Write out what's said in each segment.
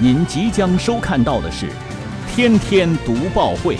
您即将收看到的是《天天读报会》。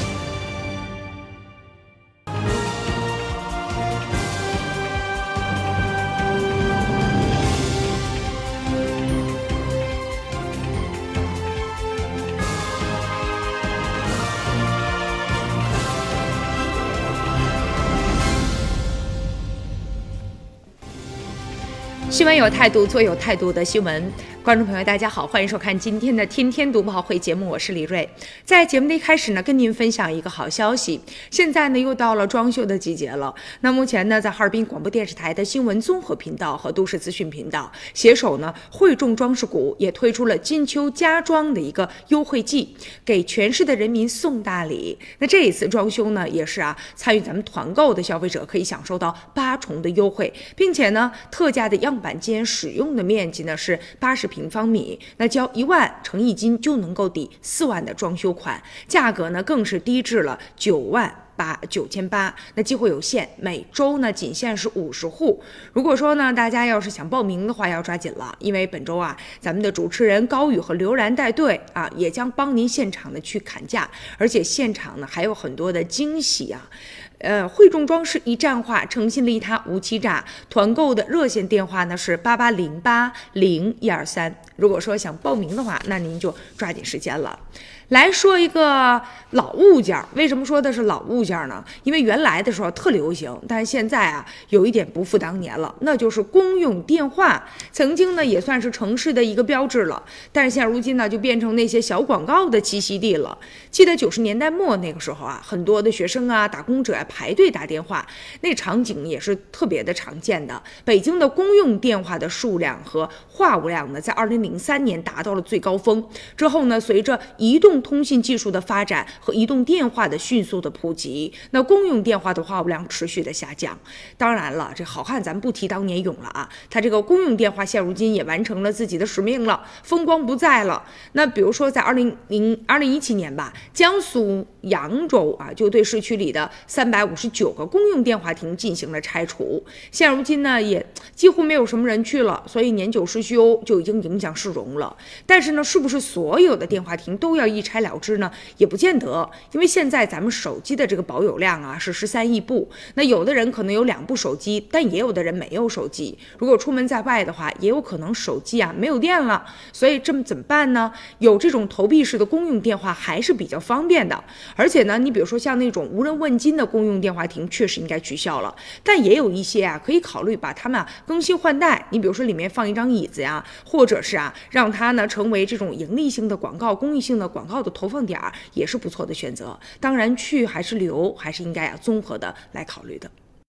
新闻有态度，做有态度的新闻。观众朋友，大家好，欢迎收看今天的《天天读报会》节目，我是李瑞。在节目的一开始呢，跟您分享一个好消息。现在呢，又到了装修的季节了。那目前呢，在哈尔滨广播电视台的新闻综合频道和都市资讯频道携手呢，汇众装饰股也推出了金秋家装的一个优惠季，给全市的人民送大礼。那这一次装修呢，也是啊，参与咱们团购的消费者可以享受到八重的优惠，并且呢，特价的样板间使用的面积呢是八十平。平方米，那交一万乘一金就能够抵四万的装修款，价格呢更是低至了九万八九千八。那机会有限，每周呢仅限是五十户。如果说呢大家要是想报名的话，要抓紧了，因为本周啊咱们的主持人高宇和刘然带队啊，也将帮您现场的去砍价，而且现场呢还有很多的惊喜啊。呃，汇众装饰一站化，诚信利他无欺诈。团购的热线电话呢是八八零八零一二三。如果说想报名的话，那您就抓紧时间了。来说一个老物件儿，为什么说的是老物件儿呢？因为原来的时候特流行，但是现在啊有一点不复当年了，那就是公用电话。曾经呢也算是城市的一个标志了，但是现如今呢就变成那些小广告的栖息地了。记得九十年代末那个时候啊，很多的学生啊、打工者啊排队打电话，那场景也是特别的常见的。北京的公用电话的数量和话务量呢，在二零零三年达到了最高峰。之后呢，随着移动通信技术的发展和移动电话的迅速的普及，那公用电话的话务量持续的下降。当然了，这好汉咱不提当年勇了啊，他这个公用电话现如今也完成了自己的使命了，风光不再了。那比如说在二零零二零一七年吧，江苏扬州啊就对市区里的三百五十九个公用电话亭进行了拆除，现如今呢也几乎没有什么人去了，所以年久失修就已经影响市容了。但是呢，是不是所有的电话亭都要一拆了之呢？也不见得，因为现在咱们手机的这个保有量啊是十三亿部，那有的人可能有两部手机，但也有的人没有手机。如果出门在外的话，也有可能手机啊没有电了，所以这么怎么办呢？有这种投币式的公用电话还是比较方便的，而且呢，你比如说像那种无人问津的公用电话亭，确实应该取消了，但也有一些啊可以考虑把它们啊更新换代。你比如说里面放一张椅子呀，或者是啊让它呢成为这种盈利性的广告、公益性的广告的投放点儿，也是不错的选择。当然，去还是留，还是应该啊综合的来考虑的。